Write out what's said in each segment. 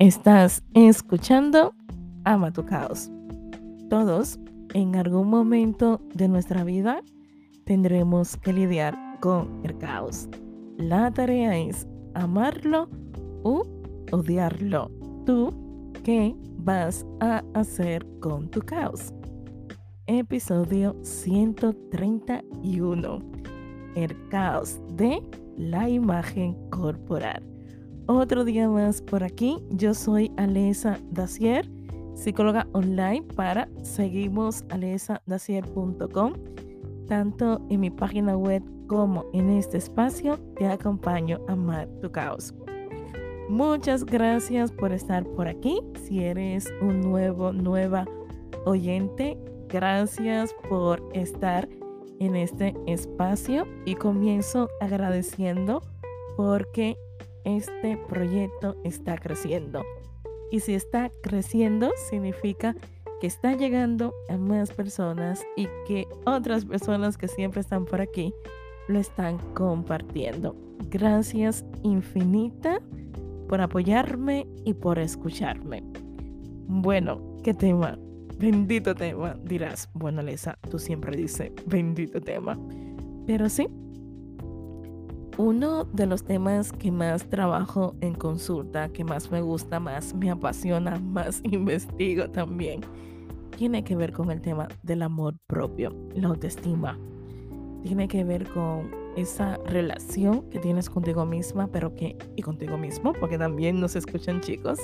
Estás escuchando Ama tu caos. Todos, en algún momento de nuestra vida, tendremos que lidiar con el caos. La tarea es amarlo u odiarlo. ¿Tú qué vas a hacer con tu caos? Episodio 131. El caos de la imagen corporal. Otro día más por aquí. Yo soy Alesa Dacier, psicóloga online para seguimos alesadasier.com. Tanto en mi página web como en este espacio te acompaño a amar tu caos. Muchas gracias por estar por aquí. Si eres un nuevo, nueva oyente, gracias por estar en este espacio y comienzo agradeciendo porque este proyecto está creciendo. Y si está creciendo, significa que está llegando a más personas y que otras personas que siempre están por aquí lo están compartiendo. Gracias infinita por apoyarme y por escucharme. Bueno, ¿qué tema? Bendito tema, dirás. Bueno, Lesa, tú siempre dices bendito tema. Pero sí, uno de los temas que más trabajo en consulta, que más me gusta, más me apasiona, más investigo también, tiene que ver con el tema del amor propio, la autoestima. Tiene que ver con esa relación que tienes contigo misma, pero que, y contigo mismo, porque también nos escuchan chicos,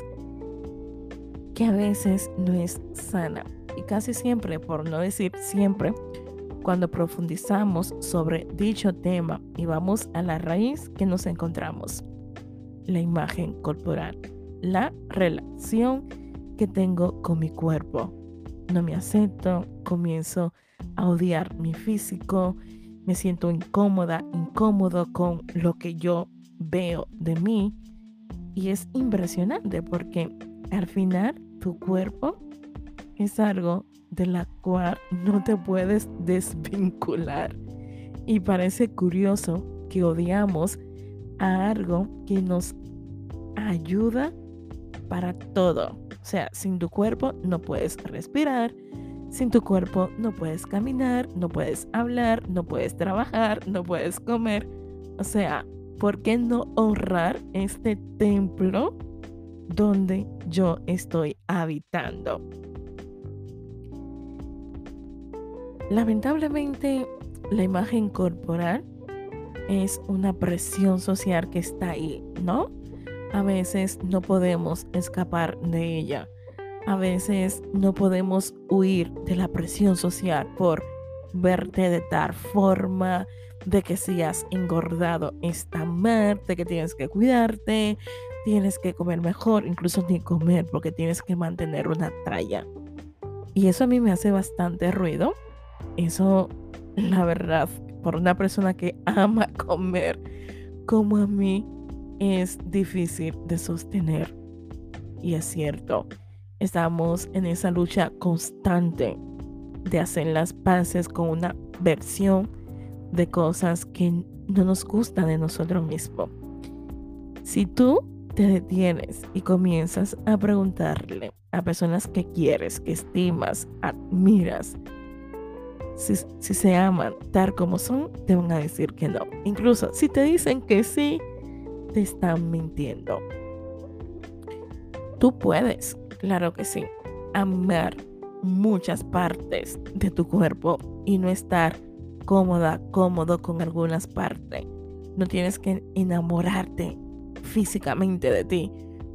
que a veces no es sana. Y casi siempre, por no decir siempre, cuando profundizamos sobre dicho tema y vamos a la raíz que nos encontramos, la imagen corporal, la relación que tengo con mi cuerpo. No me acepto, comienzo a odiar mi físico, me siento incómoda, incómodo con lo que yo veo de mí. Y es impresionante porque al final tu cuerpo es algo de la cual no te puedes desvincular. Y parece curioso que odiamos a algo que nos ayuda para todo. O sea, sin tu cuerpo no puedes respirar, sin tu cuerpo no puedes caminar, no puedes hablar, no puedes trabajar, no puedes comer. O sea, ¿por qué no honrar este templo donde yo estoy habitando? Lamentablemente, la imagen corporal es una presión social que está ahí, ¿no? A veces no podemos escapar de ella. A veces no podemos huir de la presión social por verte de tal forma, de que si has engordado está mal, de que tienes que cuidarte, tienes que comer mejor, incluso ni comer porque tienes que mantener una talla. Y eso a mí me hace bastante ruido eso, la verdad, por una persona que ama comer como a mí, es difícil de sostener. Y es cierto, estamos en esa lucha constante de hacer las paces con una versión de cosas que no nos gustan de nosotros mismos. Si tú te detienes y comienzas a preguntarle a personas que quieres, que estimas, admiras, si, se aman tal como son, te van a decir que no. Incluso si te dicen que sí, te están mintiendo. Tú puedes, claro que sí, amar muchas partes de tu cuerpo y no estar cómoda, cómodo con algunas partes. No tienes que enamorarte físicamente de ti,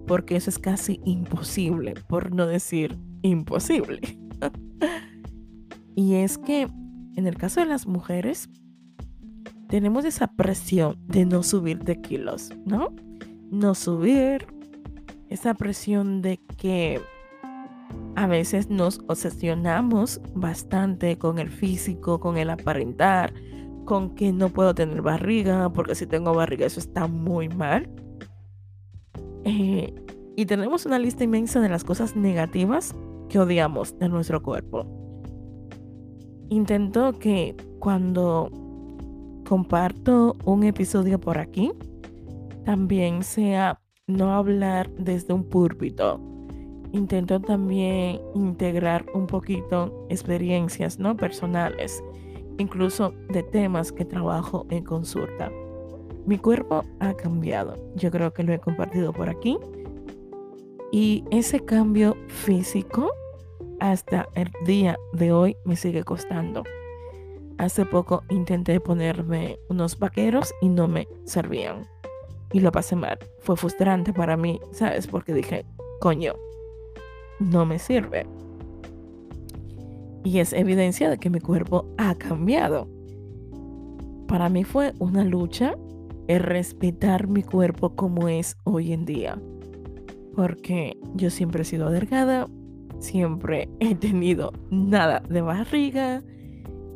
porque eso es casi imposible, por no decir imposible. Y es que en el caso de las mujeres, tenemos esa presión de no subir de kilos, ¿no? No subir, esa presión de que a veces nos obsesionamos bastante con el físico, con el aparentar, con que no puedo tener barriga, porque si tengo barriga eso está muy mal. Eh, y tenemos una lista inmensa de las cosas negativas que odiamos de nuestro cuerpo intento que cuando comparto un episodio por aquí, también sea no hablar desde un púlpito. Intento también integrar un poquito experiencias no personales, incluso de temas que trabajo en consulta. Mi cuerpo ha cambiado. Yo creo que lo he compartido por aquí. Y ese cambio físico hasta el día de hoy me sigue costando. Hace poco intenté ponerme unos vaqueros y no me servían. Y lo pasé mal. Fue frustrante para mí, ¿sabes? Porque dije, coño, no me sirve. Y es evidencia de que mi cuerpo ha cambiado. Para mí fue una lucha el respetar mi cuerpo como es hoy en día. Porque yo siempre he sido delgada, siempre he tenido nada de barriga,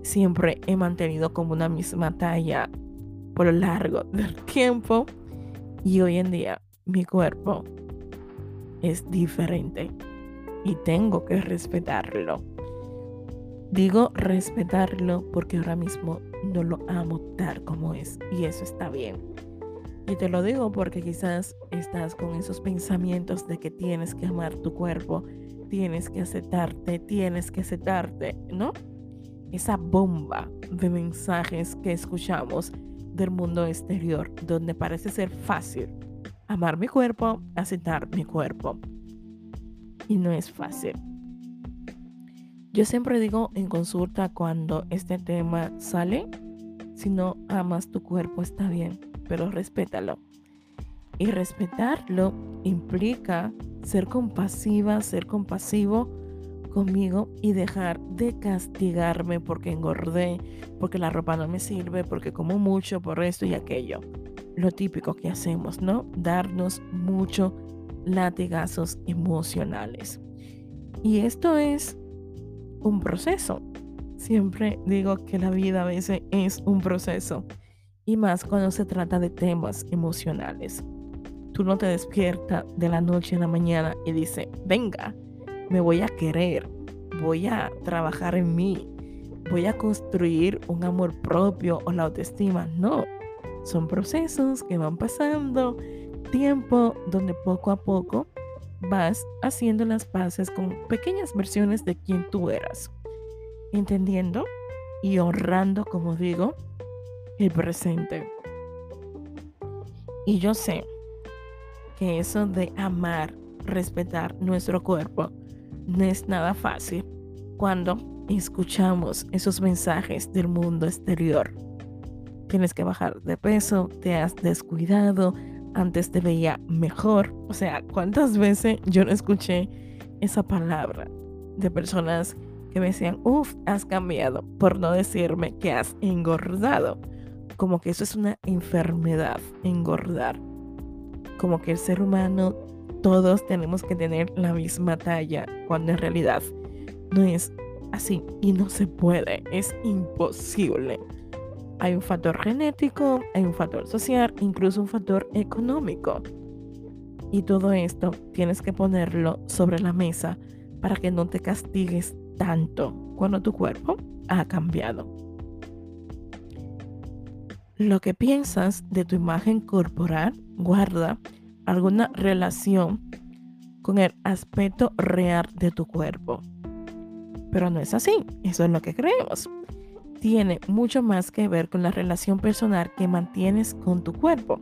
siempre he mantenido como una misma talla por lo largo del tiempo y hoy en día mi cuerpo es diferente y tengo que respetarlo. Digo respetarlo porque ahora mismo no lo amo tal como es y eso está bien. Y te lo digo porque quizás estás con esos pensamientos de que tienes que amar tu cuerpo, tienes que aceptarte, tienes que aceptarte, ¿no? esa bomba de mensajes que escuchamos del mundo exterior, donde parece ser fácil amar mi cuerpo, aceptar mi cuerpo. Y no es fácil. Yo siempre digo en consulta cuando este tema sale, si no amas tu cuerpo está bien, pero respétalo. Y respetarlo implica ser compasiva, ser compasivo conmigo y dejar de castigarme porque engordé, porque la ropa no me sirve, porque como mucho por esto y aquello. Lo típico que hacemos, ¿no? Darnos mucho latigazos emocionales. Y esto es un proceso. Siempre digo que la vida a veces es un proceso. Y más cuando se trata de temas emocionales. Tú no te despiertas de la noche a la mañana y dices, venga, me voy a querer, voy a trabajar en mí, voy a construir un amor propio o la autoestima. No, son procesos que van pasando, tiempo donde poco a poco vas haciendo las paces con pequeñas versiones de quien tú eras, entendiendo y honrando, como digo, el presente. Y yo sé que eso de amar, respetar nuestro cuerpo, no es nada fácil cuando escuchamos esos mensajes del mundo exterior. Tienes que bajar de peso, te has descuidado, antes te veía mejor. O sea, ¿cuántas veces yo no escuché esa palabra de personas que me decían, uff, has cambiado, por no decirme que has engordado? Como que eso es una enfermedad, engordar. Como que el ser humano todos tenemos que tener la misma talla, cuando en realidad no es así y no se puede, es imposible. Hay un factor genético, hay un factor social, incluso un factor económico. Y todo esto tienes que ponerlo sobre la mesa para que no te castigues tanto cuando tu cuerpo ha cambiado. Lo que piensas de tu imagen corporal guarda alguna relación con el aspecto real de tu cuerpo. Pero no es así, eso es lo que creemos. Tiene mucho más que ver con la relación personal que mantienes con tu cuerpo,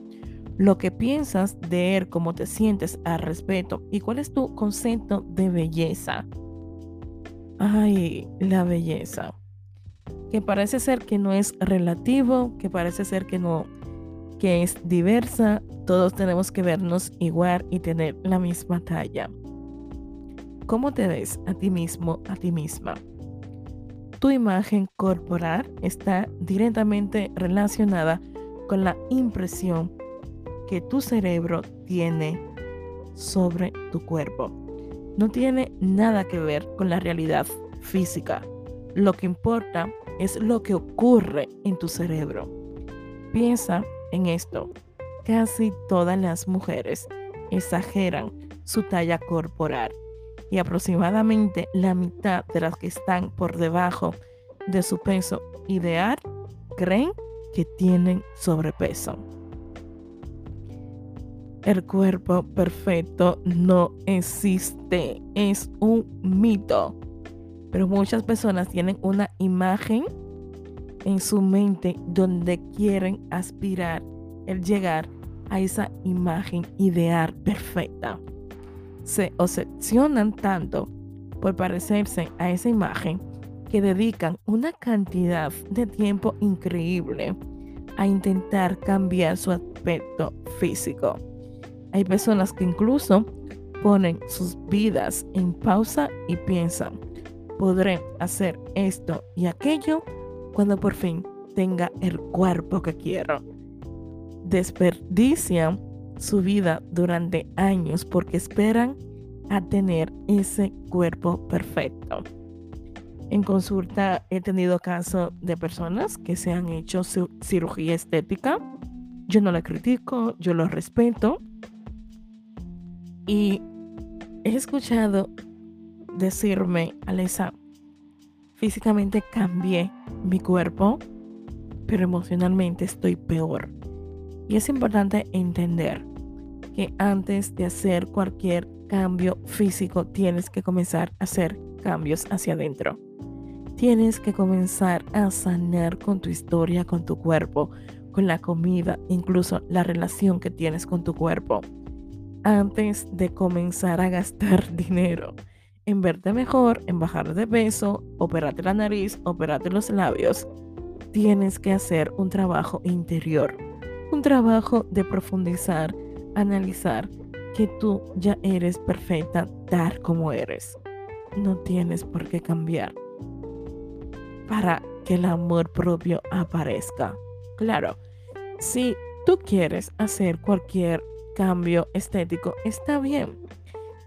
lo que piensas de él, cómo te sientes al respeto y cuál es tu concepto de belleza. Ay, la belleza. Que parece ser que no es relativo, que parece ser que no que es diversa, todos tenemos que vernos igual y tener la misma talla. ¿Cómo te ves a ti mismo, a ti misma? Tu imagen corporal está directamente relacionada con la impresión que tu cerebro tiene sobre tu cuerpo. No tiene nada que ver con la realidad física. Lo que importa es lo que ocurre en tu cerebro. Piensa en esto. Casi todas las mujeres exageran su talla corporal y aproximadamente la mitad de las que están por debajo de su peso ideal creen que tienen sobrepeso. El cuerpo perfecto no existe, es un mito. Pero muchas personas tienen una imagen en su mente donde quieren aspirar el llegar a esa imagen ideal perfecta. Se obsesionan tanto por parecerse a esa imagen que dedican una cantidad de tiempo increíble a intentar cambiar su aspecto físico. Hay personas que incluso ponen sus vidas en pausa y piensan, podré hacer esto y aquello cuando por fin tenga el cuerpo que quiero. Desperdician su vida durante años porque esperan a tener ese cuerpo perfecto. En consulta he tenido casos de personas que se han hecho cirugía estética. Yo no la critico, yo lo respeto. Y he escuchado decirme, Alesa, físicamente cambié mi cuerpo, pero emocionalmente estoy peor. Y es importante entender que antes de hacer cualquier cambio físico tienes que comenzar a hacer cambios hacia adentro. Tienes que comenzar a sanar con tu historia, con tu cuerpo, con la comida, incluso la relación que tienes con tu cuerpo. Antes de comenzar a gastar dinero en verte mejor, en bajar de peso, operarte la nariz, operarte los labios, tienes que hacer un trabajo interior, un trabajo de profundizar, analizar que tú ya eres perfecta tal como eres. No tienes por qué cambiar para que el amor propio aparezca. Claro, si tú quieres hacer cualquier cambio estético, está bien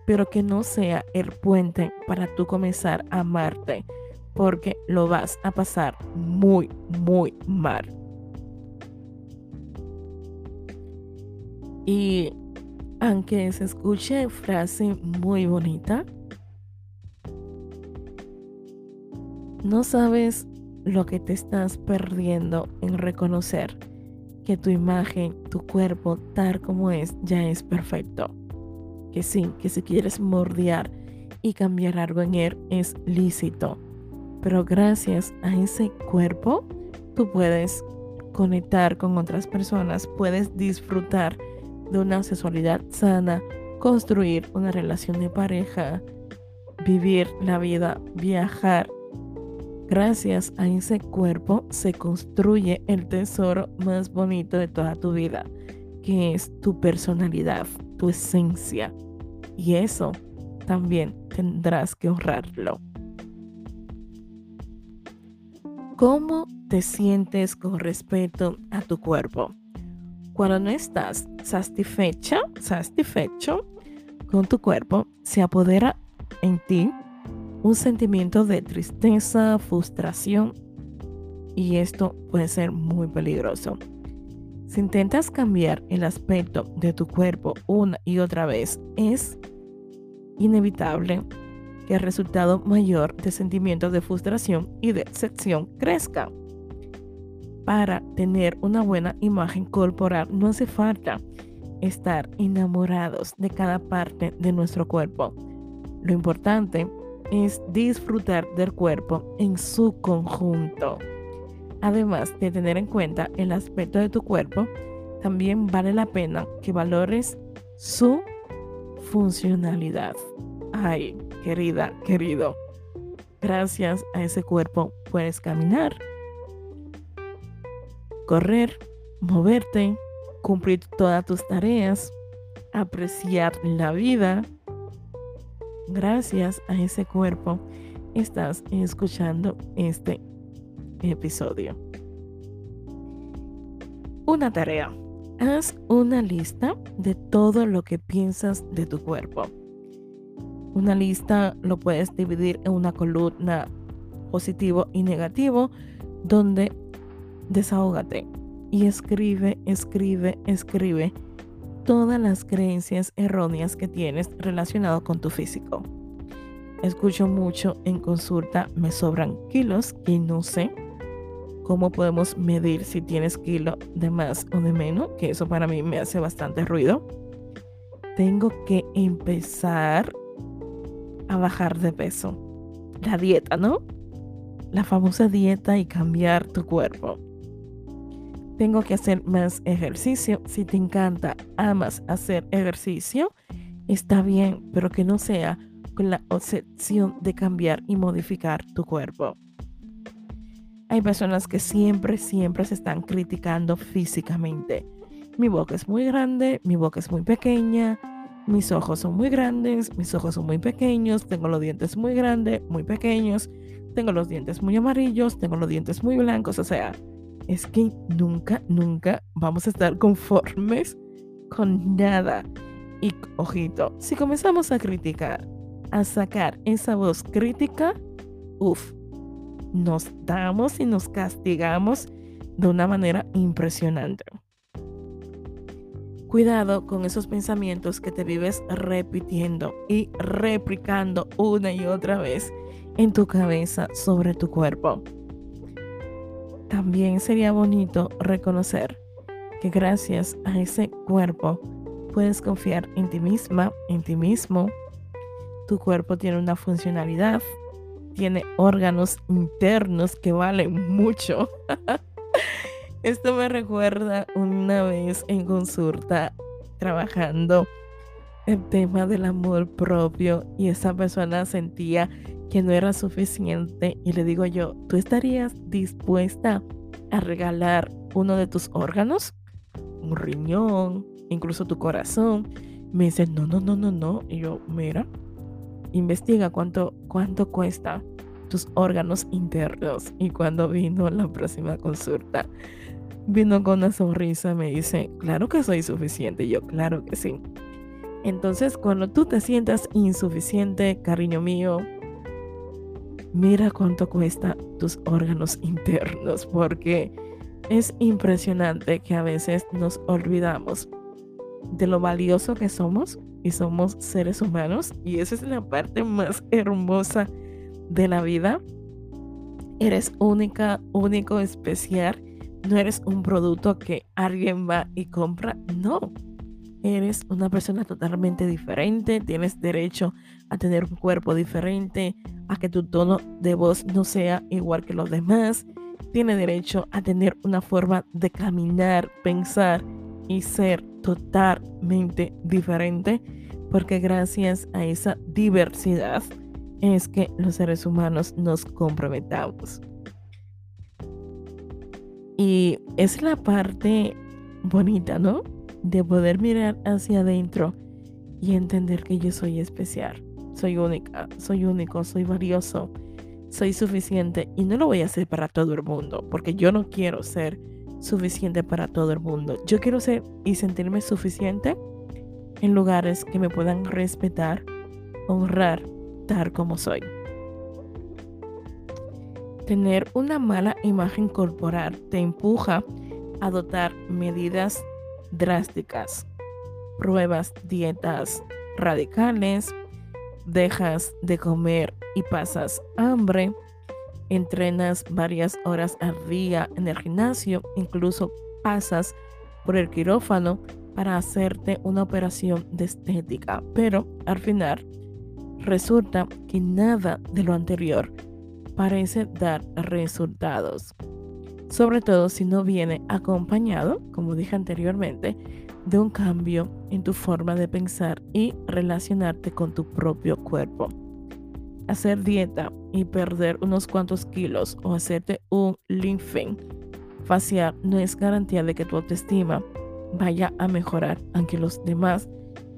pero que no sea el puente para tú comenzar a amarte, porque lo vas a pasar muy, muy mal. Y aunque se escuche frase muy bonita, no sabes lo que te estás perdiendo en reconocer que tu imagen, tu cuerpo tal como es, ya es perfecto que sí, que si quieres mordear y cambiar algo en él es lícito. Pero gracias a ese cuerpo, tú puedes conectar con otras personas, puedes disfrutar de una sexualidad sana, construir una relación de pareja, vivir la vida, viajar. Gracias a ese cuerpo se construye el tesoro más bonito de toda tu vida, que es tu personalidad, tu esencia y eso también tendrás que honrarlo. ¿Cómo te sientes con respecto a tu cuerpo? Cuando no estás satisfecha, satisfecho con tu cuerpo, se apodera en ti un sentimiento de tristeza, frustración y esto puede ser muy peligroso. Si intentas cambiar el aspecto de tu cuerpo una y otra vez, es inevitable que el resultado mayor de sentimientos de frustración y de sección crezca. Para tener una buena imagen corporal no hace falta estar enamorados de cada parte de nuestro cuerpo. Lo importante es disfrutar del cuerpo en su conjunto. Además de tener en cuenta el aspecto de tu cuerpo, también vale la pena que valores su funcionalidad. Ay, querida, querido, gracias a ese cuerpo puedes caminar, correr, moverte, cumplir todas tus tareas, apreciar la vida. Gracias a ese cuerpo estás escuchando este episodio. Una tarea. Haz una lista de todo lo que piensas de tu cuerpo. Una lista lo puedes dividir en una columna positivo y negativo donde desahógate y escribe, escribe, escribe todas las creencias erróneas que tienes relacionado con tu físico. Escucho mucho en consulta, me sobran kilos que no sé cómo podemos medir si tienes kilo de más o de menos, que eso para mí me hace bastante ruido. tengo que empezar a bajar de peso. La dieta, ¿no? La famosa dieta y cambiar tu cuerpo. Tengo que hacer más ejercicio. Si te encanta, amas hacer ejercicio, está bien, pero que no sea con la obsesión de cambiar y modificar tu cuerpo. Hay personas que siempre, siempre se están criticando físicamente. Mi boca es muy grande, mi boca es muy pequeña, mis ojos son muy grandes, mis ojos son muy pequeños, tengo los dientes muy grandes, muy pequeños, tengo los dientes muy amarillos, tengo los dientes muy blancos, o sea, es que nunca, nunca vamos a estar conformes con nada. Y ojito, si comenzamos a criticar, a sacar esa voz crítica, uff, nos damos y nos castigamos de una manera impresionante. Cuidado con esos pensamientos que te vives repitiendo y replicando una y otra vez en tu cabeza sobre tu cuerpo. También sería bonito reconocer que gracias a ese cuerpo puedes confiar en ti misma, en ti mismo. Tu cuerpo tiene una funcionalidad, tiene órganos internos que valen mucho. Esto me recuerda una vez en consulta trabajando el tema del amor propio y esa persona sentía que no era suficiente y le digo yo, ¿tú estarías dispuesta a regalar uno de tus órganos? Un riñón, incluso tu corazón. Me dice, no, no, no, no, no. Y yo, mira, investiga cuánto, cuánto cuesta tus órganos internos. Y cuando vino la próxima consulta, vino con una sonrisa, me dice, claro que soy suficiente. Y yo, claro que sí. Entonces, cuando tú te sientas insuficiente, cariño mío, mira cuánto cuesta tus órganos internos, porque es impresionante que a veces nos olvidamos de lo valioso que somos y somos seres humanos y esa es la parte más hermosa de la vida. Eres única, único, especial. No eres un producto que alguien va y compra. No. Eres una persona totalmente diferente. Tienes derecho a tener un cuerpo diferente, a que tu tono de voz no sea igual que los demás. Tienes derecho a tener una forma de caminar, pensar y ser totalmente diferente, porque gracias a esa diversidad es que los seres humanos nos comprometamos. Y es la parte bonita, ¿no? De poder mirar hacia adentro y entender que yo soy especial, soy única, soy único, soy valioso, soy suficiente y no lo voy a hacer para todo el mundo, porque yo no quiero ser suficiente para todo el mundo. Yo quiero ser y sentirme suficiente en lugares que me puedan respetar, honrar, tal como soy. Tener una mala imagen corporal te empuja a adoptar medidas drásticas, pruebas dietas radicales, dejas de comer y pasas hambre, entrenas varias horas al día en el gimnasio, incluso pasas por el quirófano para hacerte una operación de estética, pero al final resulta que nada de lo anterior parece dar resultados, sobre todo si no viene acompañado, como dije anteriormente, de un cambio en tu forma de pensar y relacionarte con tu propio cuerpo hacer dieta y perder unos cuantos kilos o hacerte un lifting facial no es garantía de que tu autoestima vaya a mejorar, aunque los demás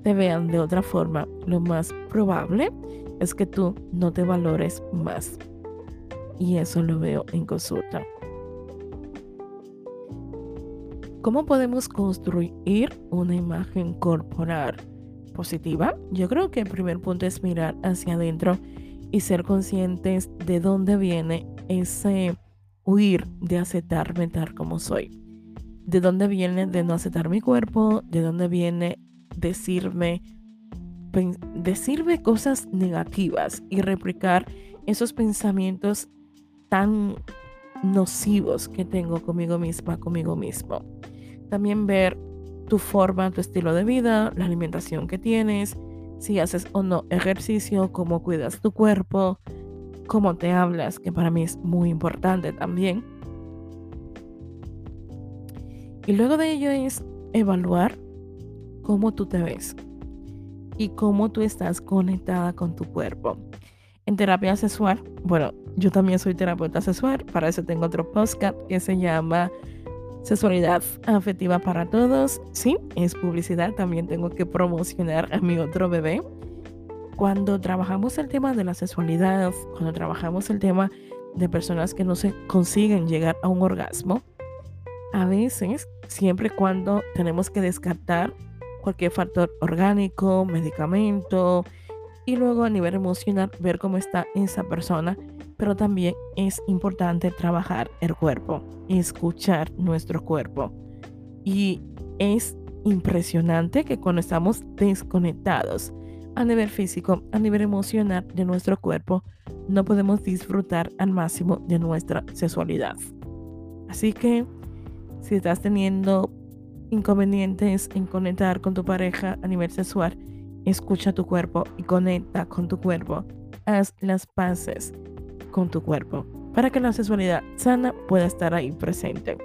te vean de otra forma. Lo más probable es que tú no te valores más. Y eso lo veo en consulta. ¿Cómo podemos construir una imagen corporal positiva? Yo creo que el primer punto es mirar hacia adentro y ser conscientes de dónde viene ese huir de aceptarme tal como soy. De dónde viene de no aceptar mi cuerpo, de dónde viene decirme decirme cosas negativas y replicar esos pensamientos tan nocivos que tengo conmigo misma, conmigo mismo. También ver tu forma, tu estilo de vida, la alimentación que tienes, si haces o no ejercicio, cómo cuidas tu cuerpo, cómo te hablas, que para mí es muy importante también. Y luego de ello es evaluar cómo tú te ves y cómo tú estás conectada con tu cuerpo. En terapia sexual, bueno, yo también soy terapeuta sexual, para eso tengo otro podcast que se llama Sexualidad afectiva para todos. Sí, es publicidad, también tengo que promocionar a mi otro bebé. Cuando trabajamos el tema de la sexualidad, cuando trabajamos el tema de personas que no se consiguen llegar a un orgasmo, a veces, siempre cuando tenemos que descartar cualquier factor orgánico, medicamento, y luego a nivel emocional ver cómo está esa persona, pero también es importante trabajar el cuerpo, escuchar nuestro cuerpo. Y es impresionante que cuando estamos desconectados a nivel físico, a nivel emocional de nuestro cuerpo, no podemos disfrutar al máximo de nuestra sexualidad. Así que si estás teniendo inconvenientes en conectar con tu pareja a nivel sexual, escucha tu cuerpo y conecta con tu cuerpo. Haz las paces con tu cuerpo para que la sexualidad sana pueda estar ahí presente.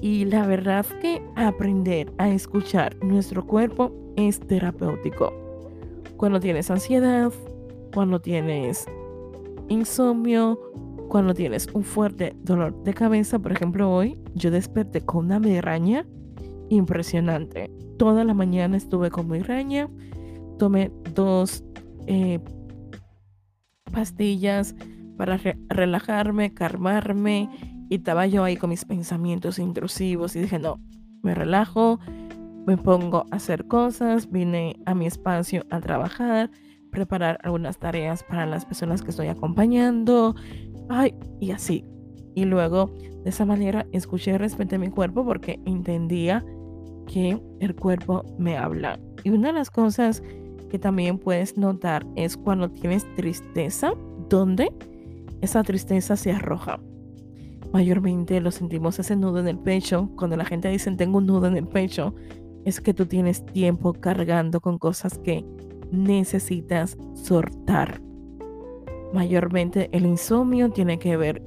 Y la verdad que aprender a escuchar nuestro cuerpo es terapéutico. Cuando tienes ansiedad, cuando tienes insomnio, cuando tienes un fuerte dolor de cabeza, por ejemplo hoy yo desperté con una migraña impresionante. Toda la mañana estuve con migraña, tomé dos eh, pastillas para relajarme, calmarme y estaba yo ahí con mis pensamientos intrusivos y dije, no, me relajo, me pongo a hacer cosas, vine a mi espacio a trabajar, preparar algunas tareas para las personas que estoy acompañando, ay, y así. Y luego de esa manera escuché y respeté mi cuerpo porque entendía que el cuerpo me habla. Y una de las cosas que también puedes notar es cuando tienes tristeza, donde esa tristeza se arroja. Mayormente lo sentimos ese nudo en el pecho. Cuando la gente dice tengo un nudo en el pecho, es que tú tienes tiempo cargando con cosas que necesitas soltar. Mayormente el insomnio tiene que ver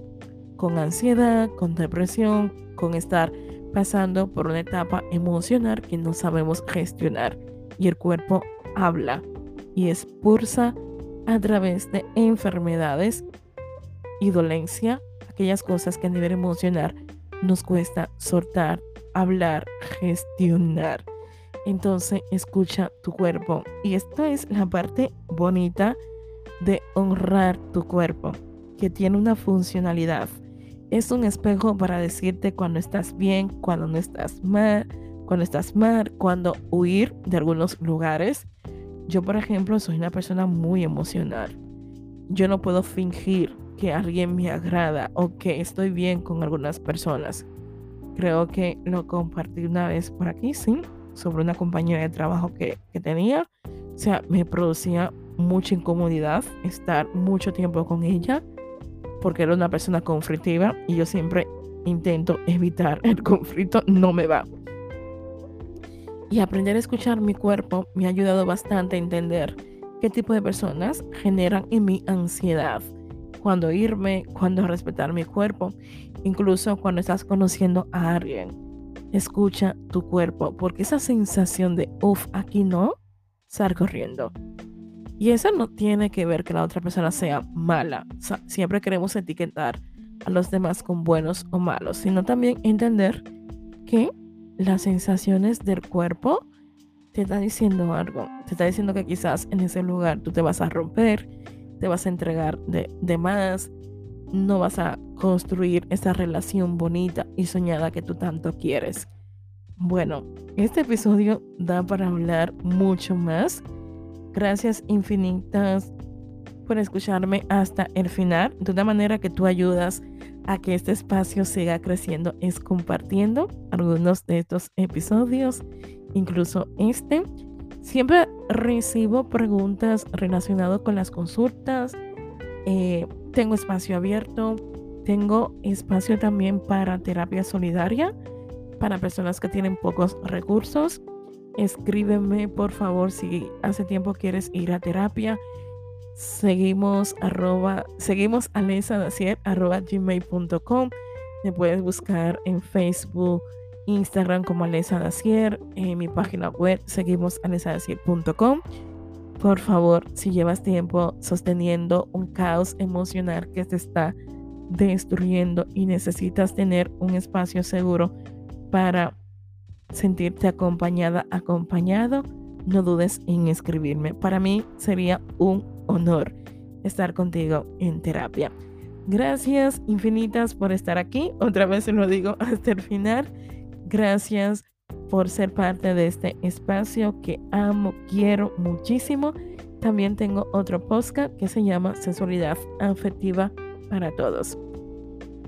con ansiedad, con depresión, con estar pasando por una etapa emocional que no sabemos gestionar y el cuerpo habla y expulsa a través de enfermedades y dolencia aquellas cosas que a nivel emocional nos cuesta soltar, hablar, gestionar. Entonces escucha tu cuerpo y esta es la parte bonita de honrar tu cuerpo, que tiene una funcionalidad es un espejo para decirte cuando estás bien, cuando no estás mal, cuando estás mal, cuando huir de algunos lugares. Yo, por ejemplo, soy una persona muy emocional. Yo no puedo fingir que alguien me agrada o que estoy bien con algunas personas. Creo que lo compartí una vez por aquí, sí, sobre una compañera de trabajo que, que tenía. O sea, me producía mucha incomodidad estar mucho tiempo con ella porque era una persona conflictiva y yo siempre intento evitar el conflicto, no me va. Y aprender a escuchar mi cuerpo me ha ayudado bastante a entender qué tipo de personas generan en mí ansiedad, cuando irme, cuando respetar mi cuerpo, incluso cuando estás conociendo a alguien. Escucha tu cuerpo, porque esa sensación de, uff, aquí no, sal corriendo. Y eso no tiene que ver que la otra persona sea mala. siempre queremos etiquetar a los demás con buenos o malos, sino también entender que las sensaciones del cuerpo te están diciendo algo. Te está diciendo que quizás en ese lugar tú te vas a romper, te vas a entregar de, de más, no vas a construir esa relación bonita y soñada que tú tanto quieres. Bueno, este episodio da para hablar mucho más Gracias infinitas por escucharme hasta el final. De una manera que tú ayudas a que este espacio siga creciendo es compartiendo algunos de estos episodios, incluso este. Siempre recibo preguntas relacionadas con las consultas. Eh, tengo espacio abierto. Tengo espacio también para terapia solidaria para personas que tienen pocos recursos. Escríbeme por favor si hace tiempo quieres ir a terapia. Seguimos arroba, seguimos arroba gmail.com. Me puedes buscar en Facebook, Instagram como Alesa Dacier, en mi página web seguimos. Por favor, si llevas tiempo sosteniendo un caos emocional que te está destruyendo y necesitas tener un espacio seguro para sentirte acompañada, acompañado, no dudes en escribirme. Para mí sería un honor estar contigo en terapia. Gracias infinitas por estar aquí. Otra vez se lo digo hasta el final. Gracias por ser parte de este espacio que amo, quiero muchísimo. También tengo otro podcast que se llama Sensualidad Afectiva para Todos.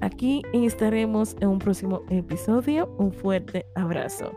Aquí estaremos en un próximo episodio. Un fuerte abrazo.